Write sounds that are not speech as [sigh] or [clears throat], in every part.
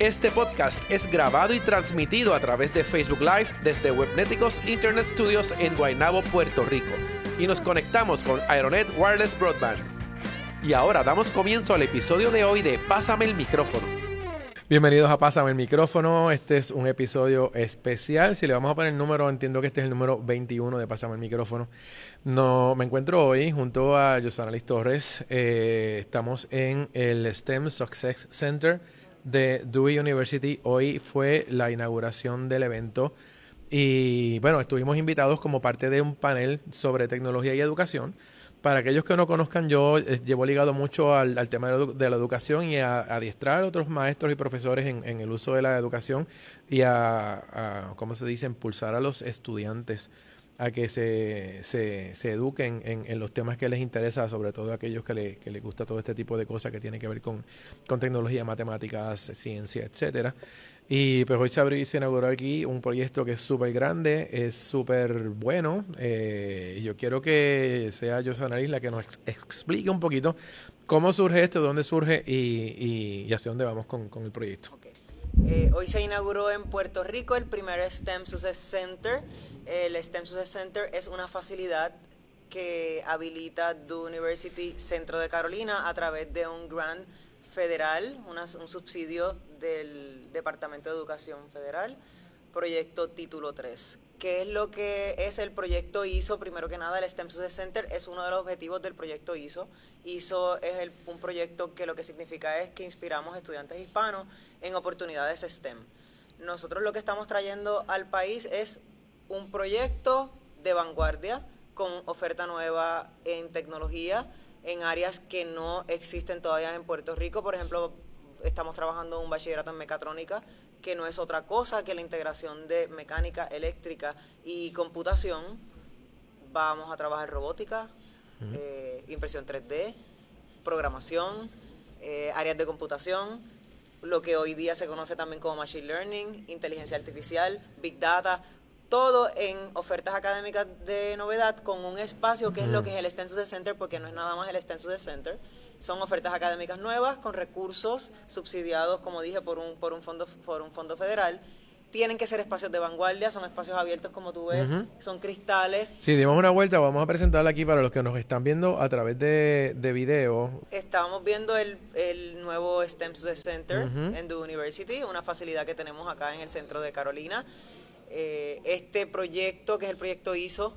Este podcast es grabado y transmitido a través de Facebook Live desde Webneticos Internet Studios en Guaynabo, Puerto Rico. Y nos conectamos con Aeronet Wireless Broadband. Y ahora damos comienzo al episodio de hoy de Pásame el micrófono. Bienvenidos a Pásame el micrófono. Este es un episodio especial. Si le vamos a poner el número, entiendo que este es el número 21 de Pásame el micrófono. No, me encuentro hoy junto a Josana Liz Torres. Eh, estamos en el STEM Success Center de Dewey University. Hoy fue la inauguración del evento y bueno, estuvimos invitados como parte de un panel sobre tecnología y educación. Para aquellos que no conozcan, yo eh, llevo ligado mucho al, tema de la, educación y a, adiestrar a otros maestros y profesores en, el uso de la educación y a, a, ¿cómo se dice?, impulsar a los estudiantes a que se, se, eduquen en, los temas que les interesa, sobre todo a aquellos que, le, que les gusta todo este tipo de cosas que tienen que ver con, con tecnología, matemáticas, ciencia, etcétera. Y pues hoy se abrió y se inauguró aquí un proyecto que es súper grande, es súper bueno. Eh, yo quiero que sea Josana la que nos explique un poquito cómo surge esto, dónde surge y, y, hacia dónde vamos con, con el proyecto. Eh, hoy se inauguró en Puerto Rico el primer STEM Success Center. El STEM Success Center es una facilidad que habilita The University Centro de Carolina a través de un grant federal, un subsidio del Departamento de Educación Federal, proyecto Título 3. ¿Qué es lo que es el proyecto ISO? Primero que nada, el STEM Success Center es uno de los objetivos del proyecto ISO. ISO es un proyecto que lo que significa es que inspiramos estudiantes hispanos en oportunidades STEM. Nosotros lo que estamos trayendo al país es un proyecto de vanguardia con oferta nueva en tecnología, en áreas que no existen todavía en Puerto Rico. Por ejemplo, estamos trabajando un bachillerato en mecatrónica, que no es otra cosa que la integración de mecánica, eléctrica y computación. Vamos a trabajar robótica, eh, impresión 3D, programación, eh, áreas de computación lo que hoy día se conoce también como Machine Learning, inteligencia artificial, Big Data, todo en ofertas académicas de novedad con un espacio que es lo que es el STEM Center, porque no es nada más el STEM Center. Son ofertas académicas nuevas con recursos subsidiados, como dije, por un, por un, fondo, por un fondo federal tienen que ser espacios de vanguardia, son espacios abiertos como tú ves, son cristales. Sí, dimos una vuelta, vamos a presentarla aquí para los que nos están viendo a través de, de video. Estamos viendo el, el nuevo STEM Center en The University, una facilidad que tenemos acá en el centro de Carolina. Eh, este proyecto, que es el proyecto ISO,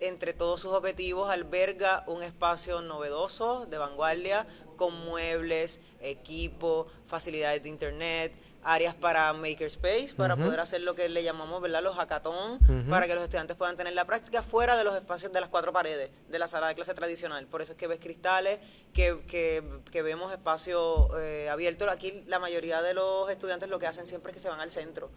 entre todos sus objetivos, alberga un espacio novedoso de vanguardia con muebles, equipo, facilidades de internet, áreas para makerspace, para poder hacer lo que le llamamos, ¿verdad? Los hackathon, para que los estudiantes puedan tener la práctica fuera de los espacios de las cuatro paredes de la sala de clase tradicional. Por eso es que ves cristales, que, que, vemos espacios eh, abiertos. Aquí la mayoría de los estudiantes lo que hacen siempre es que se van al centro.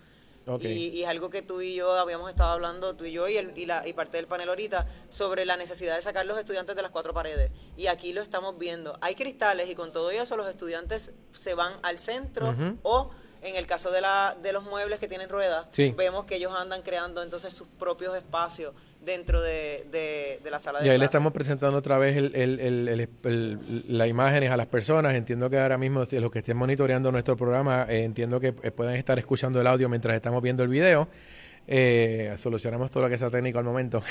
Y, es algo que tú y yo habíamos estado hablando, tú y yo y, el, y, la, y parte del panel ahorita, sobre la necesidad de sacar los estudiantes de las cuatro paredes. Y aquí lo estamos viendo. Hay cristales y con todo eso los estudiantes se van al centro o en el caso de, la, de los muebles que tienen ruedas, vemos que ellos andan creando entonces sus propios espacios dentro de, de, la sala de Y ahí le estamos presentando otra vez el, el, las imágenes a las personas. Entiendo que ahora mismo los que estén monitoreando nuestro programa, eh, entiendo que eh, pueden estar escuchando el audio mientras estamos viendo el video. Eh, solucionamos todo lo que sea técnico al momento.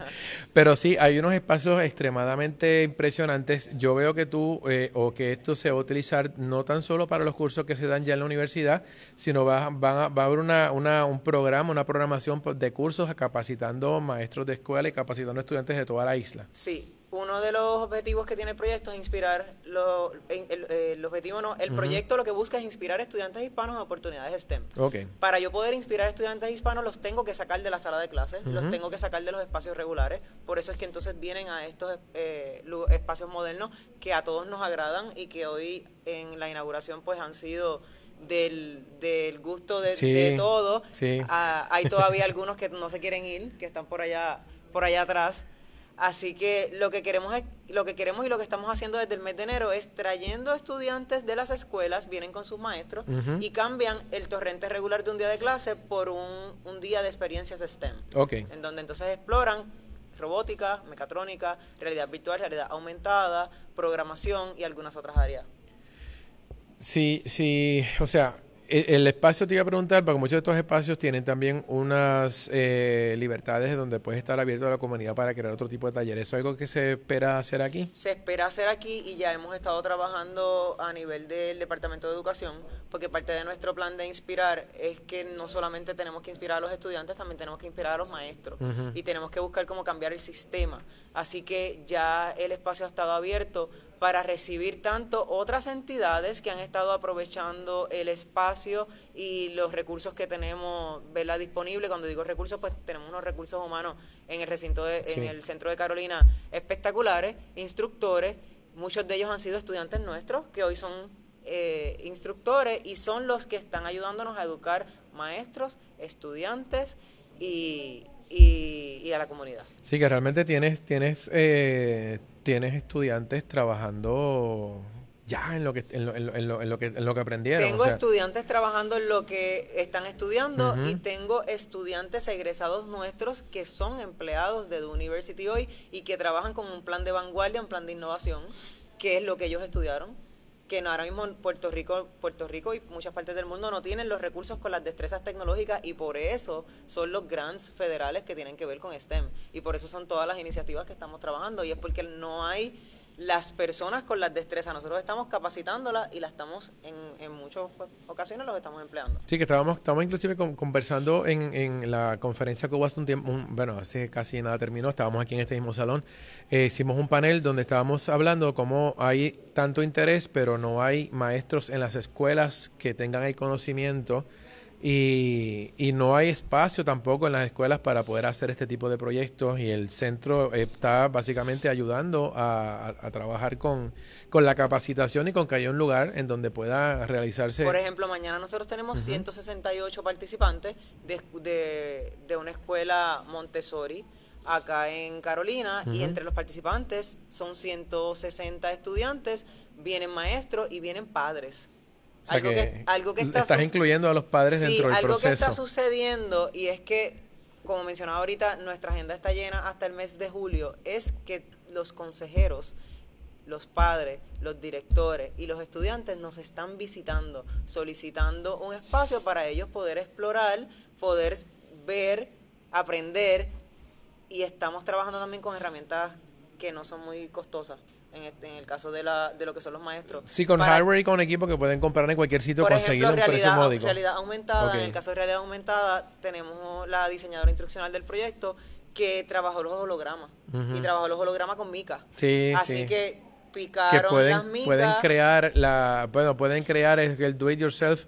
[laughs] Pero sí, hay unos espacios extremadamente impresionantes. Yo veo que tú, eh, o que esto se va a utilizar no tan solo para los cursos que se dan ya en la universidad, sino va, va, va a haber una, una, un programa, una programación de cursos capacitando maestros de escuela y capacitando estudiantes de toda la isla. Sí, uno de los objetivos que tiene el proyecto es inspirar, lo, el, objetivo no, el proyecto lo que busca es inspirar estudiantes hispanos a oportunidades STEM. Okay. Para yo poder inspirar estudiantes hispanos los tengo que sacar de la sala de clases, los tengo que sacar de los espacios regulares, por eso es que entonces vienen a estos eh, espacios modernos que a todos nos agradan y que hoy en la inauguración pues han sido del, del gusto de, Sí, de todo. sí. Ah, hay [laughs] todavía algunos que no se quieren ir, que están por allá, por allá atrás. Así que lo que queremos es, lo que queremos y lo que estamos haciendo desde el mes de enero es trayendo estudiantes de las escuelas, vienen con sus maestros y cambian el torrente regular de un día de clase por un, un día de experiencias de STEM Ok. en donde entonces exploran robótica, mecatrónica, realidad virtual, realidad aumentada, programación y algunas otras áreas. Sí, sí, o sea, el, espacio te iba a preguntar, porque muchos de estos espacios tienen también unas eh, libertades donde puedes estar abierto a la comunidad para crear otro tipo de talleres. ¿Eso es algo que se espera hacer aquí? Se espera hacer aquí y ya hemos estado trabajando a nivel del Departamento de Educación, porque parte de nuestro plan de inspirar es que no solamente tenemos que inspirar a los estudiantes, también tenemos que inspirar a los maestros y tenemos que buscar cómo cambiar el sistema. Así que ya el espacio ha estado abierto para recibir tanto otras entidades que han estado aprovechando el espacio y los recursos que tenemos ¿verdad? disponibles. Cuando digo recursos, pues tenemos unos recursos humanos en el recinto, de- Sí. en el centro de Carolina espectaculares, instructores, muchos de ellos han sido estudiantes nuestros que hoy son eh, instructores y son los que están ayudándonos a educar maestros, estudiantes y, y- y a la comunidad. Sí, que realmente tienes, tienes, eh, tienes estudiantes trabajando ya en lo que, en lo, en lo, en lo, que, en lo que aprendieron. Tengo o sea, estudiantes trabajando en lo que están estudiando y tengo estudiantes egresados nuestros que son empleados de The University hoy y que trabajan con un plan de vanguardia, un plan de innovación, que es lo que ellos estudiaron. Que no, ahora mismo en Puerto Rico, Puerto Rico y muchas partes del mundo no tienen los recursos con las destrezas tecnológicas y por eso son los grants federales que tienen que ver con STEM. Y por eso son todas las iniciativas que estamos trabajando y es porque no hay las personas con las destrezas. Nosotros estamos capacitándolas y las estamos en, en muchas ocasiones los estamos empleando. Sí, que estábamos, estábamos inclusive con- conversando en, en la conferencia que hubo hace un tiempo, un- bueno, hace casi nada terminó, estábamos aquí en este mismo salón, eh, hicimos un panel donde estábamos hablando cómo hay tanto interés, pero no hay maestros en las escuelas que tengan el conocimiento y, y no hay espacio tampoco en las escuelas para poder hacer este tipo de proyectos y el centro está básicamente ayudando a, a- a trabajar con, con la capacitación y con que haya un lugar en donde pueda realizarse. Por ejemplo, mañana nosotros tenemos 168 participantes de, de, de una escuela Montessori acá en Carolina y entre los participantes son 160 estudiantes, vienen maestros y vienen padres. Sea algo, que, que algo que está estás incluyendo a los padres Sí, dentro del algo que está sucediendo y es que, como mencionaba ahorita, nuestra agenda está llena hasta el mes de julio, es que los consejeros, los padres, los directores y los estudiantes nos están visitando, solicitando un espacio para ellos poder explorar, poder ver, aprender y estamos trabajando también con herramientas que no son muy costosas. En, este- en el caso de, la, de lo que son los maestros. Sí, con Para- hardware y con equipo que pueden comprar en cualquier sitio, por conseguirlo ejemplo, a un precio módico. realidad aumentada, en el caso de realidad aumentada, tenemos la diseñadora instruccional del proyecto que trabajó los hologramas. Y trabajó los hologramas con mica. Sí, Así sí. que que picaron las pueden, micas. pueden crear la, bueno, pueden crear el, do it yourself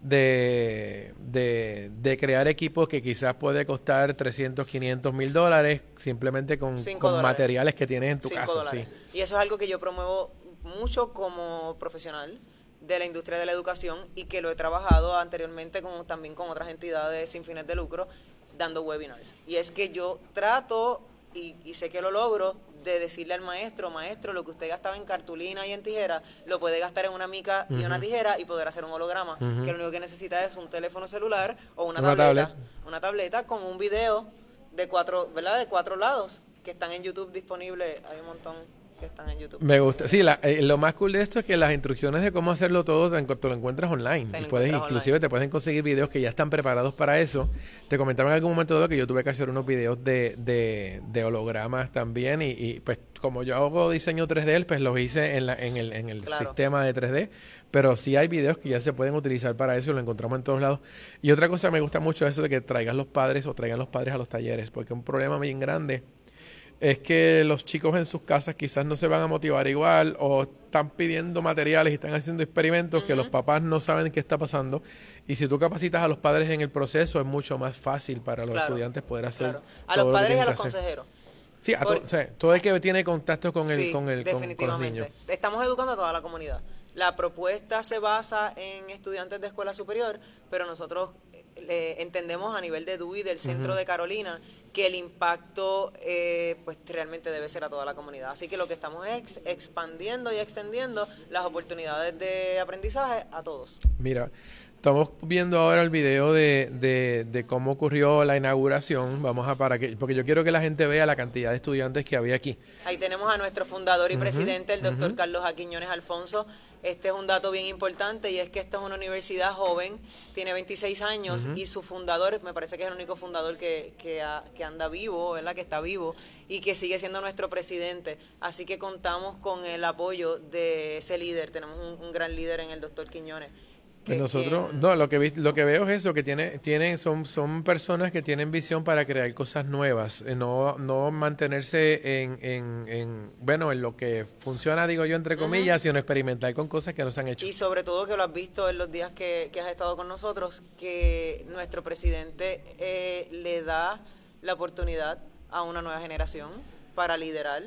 de, de, de crear equipos que quizás puede costar 300, 500 mil dólares simplemente con, con dólares. materiales que tienes en tu casa. Sí. Y eso es algo que yo promuevo mucho como profesional de la industria de la educación y que lo he trabajado anteriormente con, también con otras entidades sin fines de lucro dando webinars. Y es que yo trato, y, y sé que lo logro, de decirle al maestro, maestro, lo que usted gastaba en cartulina y en tijera, lo puede gastar en una mica y una tijera y poder hacer un holograma, que lo único que necesita es un teléfono celular o una, Una tableta, tablet. una tableta con un video de cuatro, ¿verdad? De cuatro lados que están en YouTube disponibles. Hay un montón que están en YouTube. Me gusta. Sí, la- eh, lo más cool de esto es que las instrucciones de cómo hacerlo todo te, te lo encuentras online. Te y puedes, encuentras inclusive online. te pueden conseguir videos que ya están preparados para eso. Te comentaba en algún momento que yo tuve que hacer unos videos de, de, de hologramas también. Y, y, pues como yo hago diseño 3D, pues los hice en, la, en el, en el Claro. sistema de 3D. Pero sí hay videos que ya se pueden utilizar para eso y lo encontramos en todos lados. Y otra cosa me gusta mucho eso de que traigas los padres o traigan los padres a los talleres. Porque un problema bien grande es que los chicos en sus casas quizás no se van a motivar igual o están pidiendo materiales y están haciendo experimentos que los papás no saben qué está pasando. Y si tú capacitas a los padres en el proceso, es mucho más fácil para los Claro, estudiantes poder hacer. Claro. A todo los lo que padres y a los consejeros. Sí, a Por- to- o sea, todo el que tiene contacto con el, Sí, con el con- con, los niños. Estamos educando a toda la comunidad. La propuesta se basa en estudiantes de escuela superior, pero nosotros eh, entendemos a nivel de DUI del centro de Carolina que el impacto eh, pues realmente debe ser a toda la comunidad. Así que lo que estamos es expandiendo y extendiendo las oportunidades de aprendizaje a todos. Mira, estamos viendo ahora el video de, de, cómo ocurrió la inauguración. Vamos a para que, porque yo quiero que la gente vea la cantidad de estudiantes que había aquí. Ahí tenemos a nuestro fundador y presidente, el doctor Carlos Aquiñones Alfonso. Este es un dato bien importante y es que esta es una universidad joven, tiene 26 años y su fundador, me parece que es el único fundador que, que, anda vivo, ¿verdad? que está vivo y que sigue siendo nuestro presidente. Así que contamos con el apoyo de ese líder, tenemos un gran líder en el doctor Quiñones. Nosotros, no, lo que lo que veo es eso, que tiene, tienen, son, son personas que tienen visión para crear cosas nuevas, eh, no, no mantenerse en, en, bueno, en lo que funciona, digo yo, entre comillas, sino experimentar con cosas que no se han hecho. Y sobre todo que lo has visto en los días que, has estado con nosotros, que nuestro presidente eh, le da la oportunidad a una nueva generación para liderar,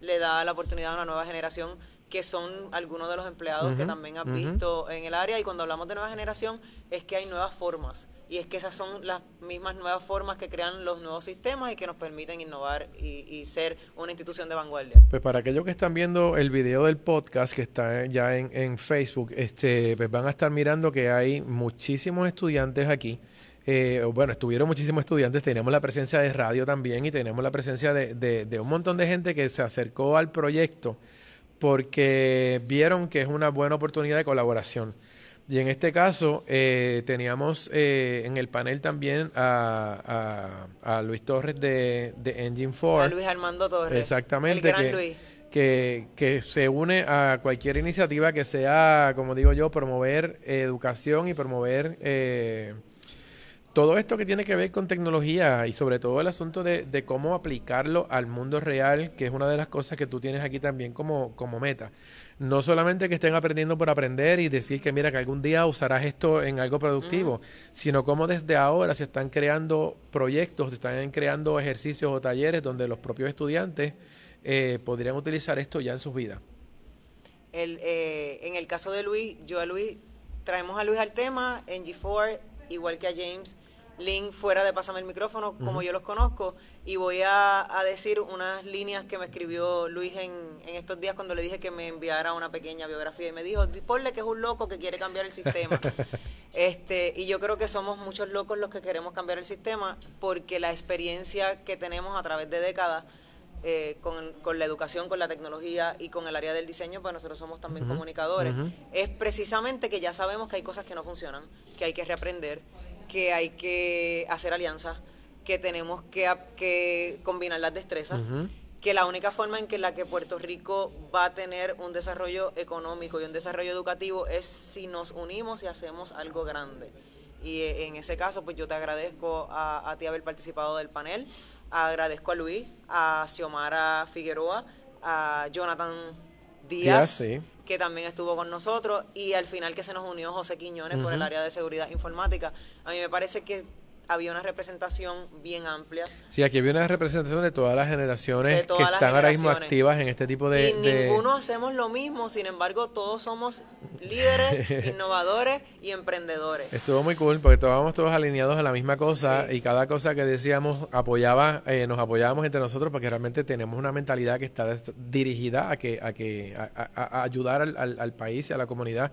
le da la oportunidad a una nueva generación que son algunos de los empleados que también has visto en el área. Y cuando hablamos de nueva generación, es que hay nuevas formas. Y es que esas son las mismas nuevas formas que crean los nuevos sistemas y que nos permiten innovar y, ser una institución de vanguardia. Pues para aquellos que están viendo el video del podcast que está ya en, Facebook, este, pues van a estar mirando que hay muchísimos estudiantes aquí. Eh, bueno, estuvieron muchísimos estudiantes, tenemos la presencia de radio también y tenemos la presencia de, de un montón de gente que se acercó al proyecto porque vieron que es una buena oportunidad de colaboración. Y en este caso eh, teníamos eh, en el panel también a, a, Luis Torres de, de, Engine 4. A Luis Armando Torres. Exactamente. que, Que, se une a cualquier iniciativa que sea, como digo yo, promover educación y promover eh, todo esto que tiene que ver con tecnología y sobre todo el asunto de, cómo aplicarlo al mundo real, que es una de las cosas que tú tienes aquí también como, como meta. No solamente que estén aprendiendo por aprender y decir que mira que algún día usarás esto en algo productivo, sino cómo desde ahora se están creando proyectos, se están creando ejercicios o talleres donde los propios estudiantes eh, podrían utilizar esto ya en sus vidas. El, eh, en el caso de Luis, yo a Luis, traemos a Luis al tema, en G4, igual que a James, link fuera de Pásame el micrófono, como yo los conozco, y voy a, decir unas líneas que me escribió Luis en, en, estos días cuando le dije que me enviara una pequeña biografía y me dijo, ponle que es un loco que quiere cambiar el sistema. [laughs] este Y yo creo que somos muchos locos los que queremos cambiar el sistema porque la experiencia que tenemos a través de décadas eh, con, con, la educación, con la tecnología y con el área del diseño, pues nosotros somos también comunicadores, es precisamente que ya sabemos que hay cosas que no funcionan, que hay que reaprender, que hay que hacer alianzas, que tenemos que, que combinar las destrezas, que la única forma en que la que Puerto Rico va a tener un desarrollo económico y un desarrollo educativo es si nos unimos y hacemos algo grande. Y eh, en ese caso, pues yo te agradezco a, ti haber participado del panel, agradezco a Luis, a Xiomara Figueroa, a Jonathan Díaz que también estuvo con nosotros, y al final que se nos unió José Quiñones por el área de seguridad informática. A mí me parece que había una representación bien amplia. Sí, aquí había una representación de todas las generaciones que están ahora mismo activas en este tipo de... Y ninguno hacemos lo mismo, sin embargo, todos somos líderes, [laughs] innovadores y emprendedores. Estuvo muy cool porque estábamos todos alineados a la misma cosa y cada cosa que decíamos apoyaba, eh, nos apoyábamos entre nosotros porque realmente tenemos una mentalidad que está dirigida a que a que a, ayudar al, al país y a la comunidad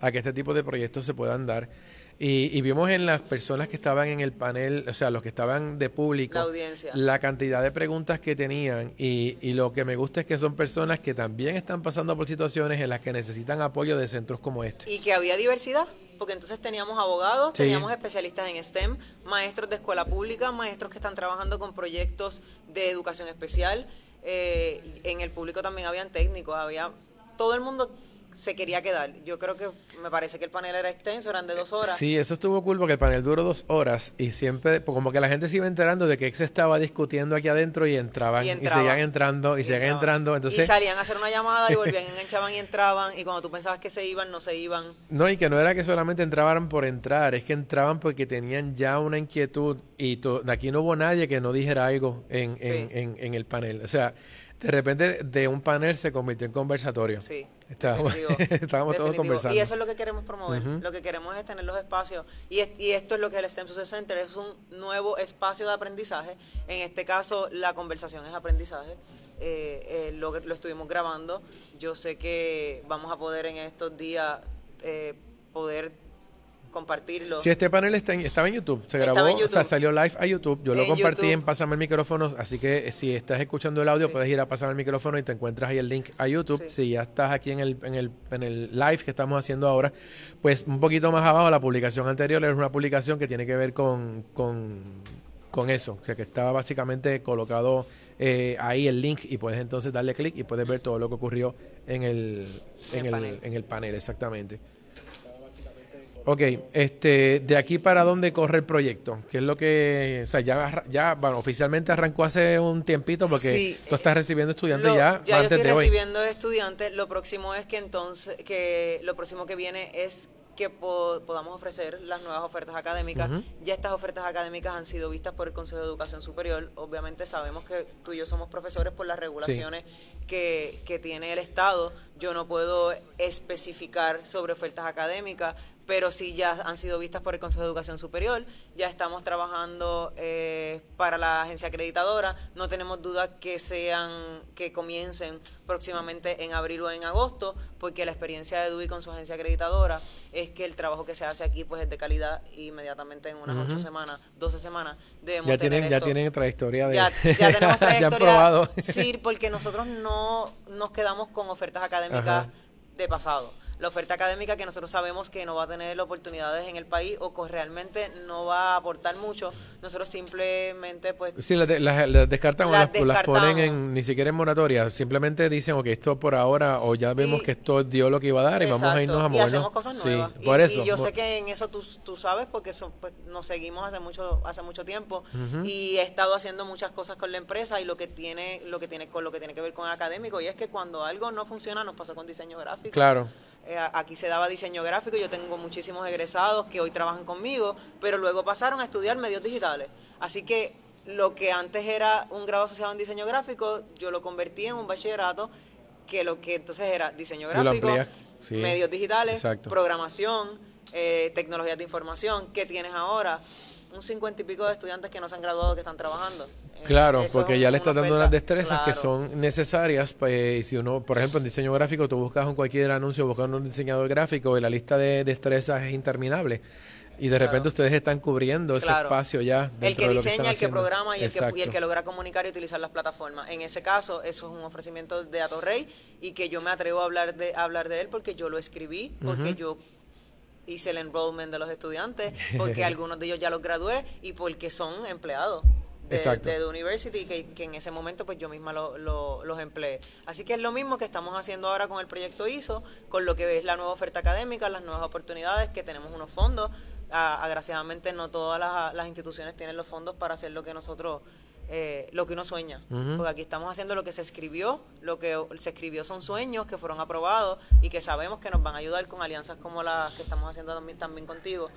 a que este tipo de proyectos se puedan dar. Y, vimos en las personas que estaban en el panel, o sea, los que estaban de público, la, cantidad de preguntas que tenían. Y, y, lo que me gusta es que son personas que también están pasando por situaciones en las que necesitan apoyo de centros como este. Y que había diversidad, porque entonces teníamos abogados, teníamos especialistas en STEM, maestros de escuela pública, maestros que están trabajando con proyectos de educación especial. Eh, en el público también habían técnicos, había todo el mundo se quería quedar. Yo creo que me parece que el panel era extenso, eran de dos horas. Sí, eso estuvo cool porque el panel duró dos horas y siempre, pues, como que la gente se iba enterando de que se estaba discutiendo aquí adentro y entraban y, seguían entrando y, seguían entrando. Entonces... Y salían a hacer una llamada y volvían, [laughs] enganchaban y entraban y cuando tú pensabas que se iban, no se iban. No, y que no era que solamente entraban por entrar, es que entraban porque tenían ya una inquietud y aquí no hubo nadie que no dijera algo en, en, en, en el panel. O sea, de repente de un panel se convirtió en conversatorio. Sí. Estábamos, [laughs] estábamos todos conversando. Y eso es lo que queremos promover. Lo que queremos es tener los espacios. Y, es- y esto es lo que el STEM Success Center es un nuevo espacio de aprendizaje. En este caso, la conversación es aprendizaje. Eh, eh, lo, lo estuvimos grabando. Yo sé que vamos a poder en estos días eh, poder compartirlo. Sí, este panel está en- estaba en YouTube, se grabó, o sea, salió live a YouTube. Yo lo En compartí YouTube. en Pásame el micrófono, así que eh, si estás escuchando el audio, Sí. puedes ir a Pásame el micrófono y te encuentras ahí el link a YouTube. Sí. Si ya estás aquí en el, en, el, en el live que estamos haciendo ahora, pues un poquito más abajo, la publicación anterior es una publicación que tiene que ver con, con, con eso, o sea, que estaba básicamente colocado eh, ahí el link y puedes entonces darle clic y puedes ver todo lo que ocurrió en el, en el el, panel. en el panel, exactamente. Ok, este, de aquí para dónde corre el proyecto, ¿qué es lo que, o sea, ya, ya, bueno, oficialmente arrancó hace un tiempito porque Sí, tú estás recibiendo estudiantes Lo- ya, yo antes estoy de hoy. recibiendo estudiantes. Lo próximo es que entonces, que lo próximo que viene es que po- podamos ofrecer las nuevas ofertas académicas. Ya estas ofertas académicas han sido vistas por el Consejo de Educación Superior. Obviamente sabemos que tú y yo somos profesores por las regulaciones que, que tiene el Estado. Yo no puedo especificar sobre ofertas académicas, pero sí ya han sido vistas por el Consejo de Educación Superior. Ya estamos trabajando eh, para la agencia acreditadora. No tenemos duda que sean, que comiencen próximamente en abril o en agosto, porque la experiencia de DUI con su agencia acreditadora es que el trabajo que se hace aquí pues es de calidad y inmediatamente en unas ocho semanas, 12 semanas, debemos Ya tener tienen, ya tienen trayectoria de, Ya, ya [laughs] tenemos ya trayectoria. han probado. Sí, porque nosotros no nos quedamos con ofertas académicas Ajá. de pasado. La oferta académica que nosotros sabemos que no va a tener oportunidades en el país o que realmente no va a aportar mucho, nosotros simplemente pues Sí, las, de- las- las descartan o Las ponen en, ni siquiera en moratoria, simplemente dicen, ok, esto por ahora, o ya vemos Y- que esto dio lo que iba a dar y vamos a irnos a y movernos. hacemos cosas Sí, nuevas. Y- por y, eso. yo mo- sé que en eso tú, tú sabes porque son, pues, nos seguimos hace mucho hace mucho tiempo y he estado haciendo muchas cosas con la empresa y lo que tiene lo que tiene con lo que tiene que ver con académico y es que cuando algo no funciona nos pasa con diseño gráfico. Claro. Eh, aquí se daba diseño gráfico, yo tengo muchísimos egresados que hoy trabajan conmigo, pero luego pasaron a estudiar medios digitales. Así que lo que antes era un grado asociado en diseño gráfico, yo lo convertí en un bachillerato que lo que entonces era diseño gráfico, sí. medios digitales, Exacto. programación, eh, tecnologías de información. ¿Qué tienes ahora? Un cincuenta y pico de estudiantes que no se han graduado que están trabajando. Eh, Claro, eso porque ya le una estás dando unas destrezas que son necesarias. Pues, si uno, por ejemplo, en diseño gráfico, tú buscas en cualquier anuncio buscando un diseñador gráfico y la lista de destrezas es interminable. Y de repente ustedes están cubriendo ese espacio ya. El que diseña, el que programa y el que, y el que logra comunicar y utilizar las plataformas. En ese caso, eso es un ofrecimiento de Atorrey y que yo me atrevo a hablar de, a hablar de él porque yo lo escribí, porque yo hice el enrollment de los estudiantes, [laughs] porque algunos de ellos ya los gradué y porque son empleados. De, Exacto. de The University que, que en ese momento pues yo misma lo- lo- los empleé. Así que es lo mismo que estamos haciendo ahora con el proyecto ISO, con lo que es la nueva oferta académica, las nuevas oportunidades, que tenemos unos fondos. Ah, agraciadamente no todas las, las instituciones tienen los fondos para hacer lo que nosotros, eh, lo que uno sueña. Porque aquí estamos haciendo lo que se escribió, lo que se escribió son sueños que fueron aprobados y que sabemos que nos van a ayudar con alianzas como las que estamos haciendo también, también contigo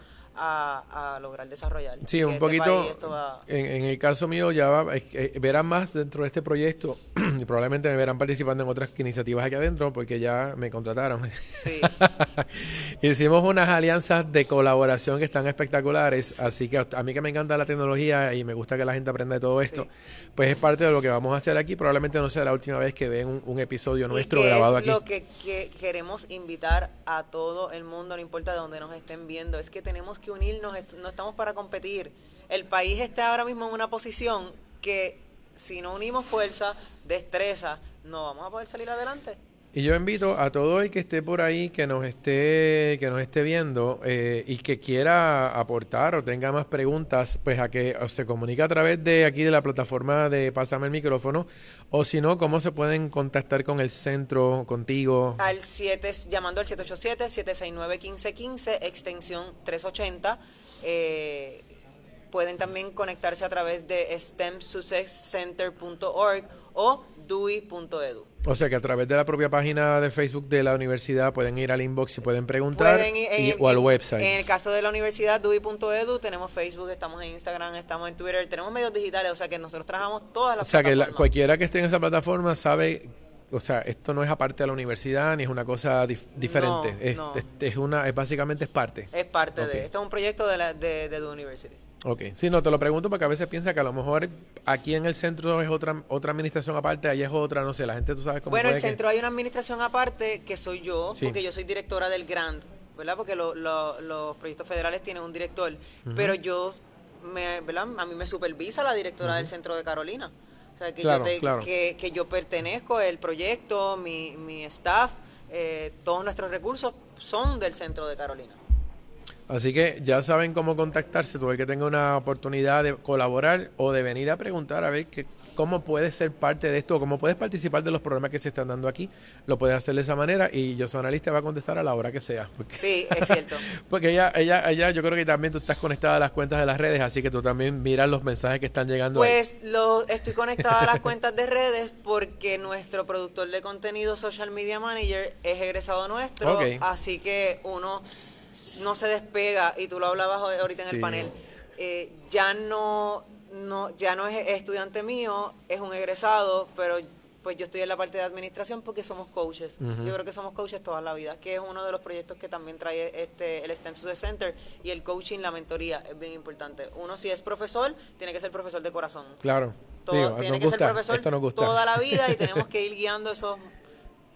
a, a lograr desarrollar. Sí, un este poquito. va- En, en el caso mío, ya va- eh, verán más dentro de este proyecto [clears throat] y probablemente me verán participando en otras iniciativas aquí adentro porque ya me contrataron. Sí. [laughs] Hicimos unas alianzas de colaboración que están espectaculares, así que a mí que me encanta la tecnología y me gusta que la gente aprenda de todo esto, pues es parte de lo que vamos a hacer aquí. Probablemente no sea la última vez que ven un, un episodio nuestro grabado es aquí. lo que, que queremos invitar a todo el mundo, no importa de dónde nos estén viendo, es que tenemos que unirnos, no estamos para competir. El país está ahora mismo en una posición que si no unimos fuerza, destreza, no vamos a poder salir adelante. Y yo invito a todo el que esté por ahí, que nos esté, que nos esté viendo eh, y que quiera aportar o tenga más preguntas, pues a que se comunique a través de aquí de la plataforma de Pásame el micrófono, o si no, cómo se pueden contactar con el centro, contigo. Al 7, llamando al 787-769-1515, extensión 380. Eh, pueden también conectarse a través de stemsuccesscenter.org o dui.edu. O sea que a través de la propia página de Facebook de la universidad pueden ir al inbox y pueden preguntar Pueden ir y- en- o al website. En el caso de la universidad, dui.edu, tenemos Facebook, estamos en Instagram, estamos en Twitter, tenemos medios digitales, o sea que nosotros trabajamos todas las o sea que la- cualquiera que esté en esa plataforma sabe o sea, esto no es aparte de la universidad ni es una cosa dif- diferente. No, es, no. es- es una, es básicamente es parte. Es parte de... Esto es un proyecto de, la, de, de The University. Ok, sí, no, te lo pregunto porque a veces piensa que a lo mejor aquí en el centro es otra otra administración aparte, allá es otra, no sé, la gente tú sabes cómo Bueno, el puede que- centro hay una administración aparte que soy yo, Sí. porque yo soy directora del grant, ¿verdad? Porque lo- lo- los proyectos federales tienen un director, pero yo, me, ¿verdad? A mí me supervisa la directora del centro de Carolina. O sea, que, Claro, yo, te- claro. que, que yo pertenezco, el proyecto, mi, mi staff, eh, todos nuestros recursos son del centro de Carolina. Así que ya saben cómo contactarse, todo el que tenga una oportunidad de colaborar o de venir a preguntar a ver que, cómo puedes ser parte de esto, o cómo puedes participar de los programas que se están dando aquí, lo puedes hacer de esa manera y yo Analista va a contestar a la hora que sea. Porque, Sí, es cierto. [laughs] porque ella, ella, ella, yo creo que también tú estás conectada a las cuentas de las redes, así que tú también miras los mensajes que están llegando ahí. Pues lo, estoy conectada a las cuentas de redes porque nuestro productor de contenido, Social Media Manager, es egresado nuestro. Así que uno no se despega, y tú lo hablabas ahorita en Sí. el panel, eh, ya no, no, ya no es estudiante mío, es un egresado, pero pues yo estoy en la parte de administración porque somos coaches. Yo creo que somos coaches toda la vida, que es uno de los proyectos que también trae este el STEM Success Center y el coaching, la mentoría, es bien importante. Uno si es profesor, tiene que ser profesor de corazón. Claro. Todo- Digo, tiene que gusta, ser profesor toda la vida y tenemos [laughs] que ir guiando esos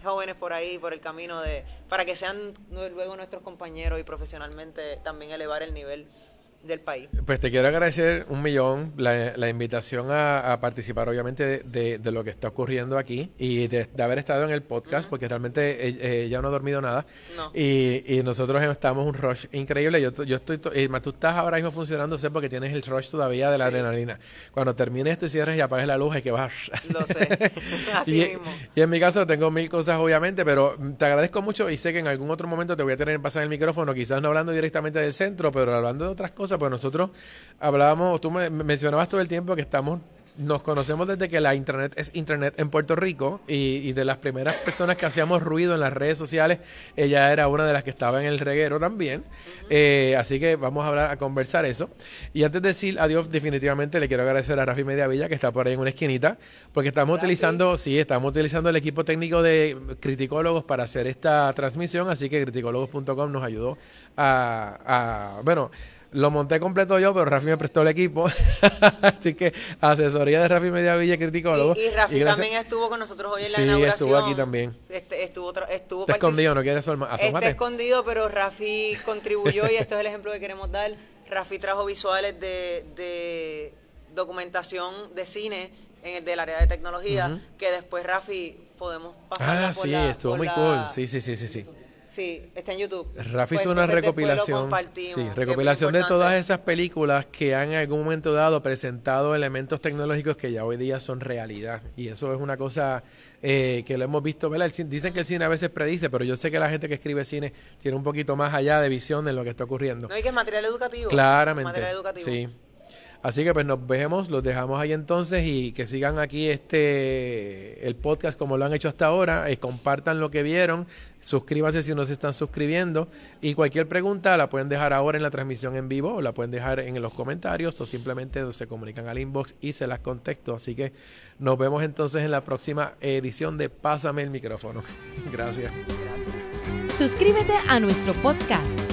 jóvenes por ahí, por el camino de para que sean luego nuestros compañeros y profesionalmente también elevar el nivel del país. Pues te quiero agradecer un millón la, la invitación a, a participar, obviamente, de, de- de lo que está ocurriendo aquí y de, de haber estado en el podcast, porque realmente eh, eh, ya no he dormido nada. No. Y, y nosotros estamos un rush increíble. Yo, yo estoy, to- y más tú estás ahora mismo funcionando, sé, porque tienes el rush todavía de la Sí. adrenalina. Cuando termines esto y cierres y apagues la luz, hay que bajar. Lo sé. [laughs] Así y, mismo. y en mi caso tengo mil cosas, obviamente, pero te agradezco mucho y sé que en algún otro momento te voy a tener que pasar el micrófono, quizás no hablando directamente del centro, pero hablando de otras cosas, pues nosotros hablábamos, tú me me mencionabas todo el tiempo que estamos, nos conocemos desde que la internet es internet en Puerto Rico y, y de las primeras personas que hacíamos ruido en las redes sociales, ella era una de las que estaba en el reguero también, Eh, así que vamos a hablar, a conversar eso. Y antes de decir adiós, definitivamente le quiero agradecer a Rafi Mediavilla que está por ahí en una esquinita, porque estamos Rafi. utilizando, sí, estamos utilizando el equipo técnico de criticólogos para hacer esta transmisión, así que criticólogos.com nos ayudó a, a- bueno, lo monté completo yo, pero Rafi me prestó el equipo, [laughs] así que asesoría de Rafi Mediavilla, criticólogo. Y, y Rafi gracias- también estuvo con nosotros hoy en la Sí, inauguración. estuvo aquí también. Este, estuvo tra- estuvo Está escondido, no quieres asoma- Está escondido, pero Rafi [laughs] contribuyó y esto es el ejemplo que queremos dar. Rafi trajo visuales de, de documentación de cine en el del área de tecnología, que después Rafi podemos pasar Ah, sí, estuvo muy cool. Sí, sí, sí, sí, sí. Sí, está en YouTube. Rafi Pues hizo una después lo recopilación, sí, recopilación de todas esas películas que han en algún momento dado presentado elementos tecnológicos que ya hoy día son realidad. Y eso es una cosa eh, que lo hemos visto, ¿verdad? El cin- dicen que el cine a veces predice, pero yo sé que la gente que escribe cine tiene un poquito más allá de visión de lo que está ocurriendo. No hay que es material educativo. Claramente. Material educativo. Sí. Así que pues nos vemos, los dejamos ahí entonces y que sigan aquí este el podcast como lo han hecho hasta ahora, y compartan lo que vieron, suscríbanse si no se están suscribiendo y cualquier pregunta la pueden dejar ahora en la transmisión en vivo o la pueden dejar en los comentarios o simplemente se comunican al inbox y se las contesto. Así que nos vemos entonces en la próxima edición de Pásame el micrófono. Gracias. [laughs] Gracias. Suscríbete a nuestro podcast.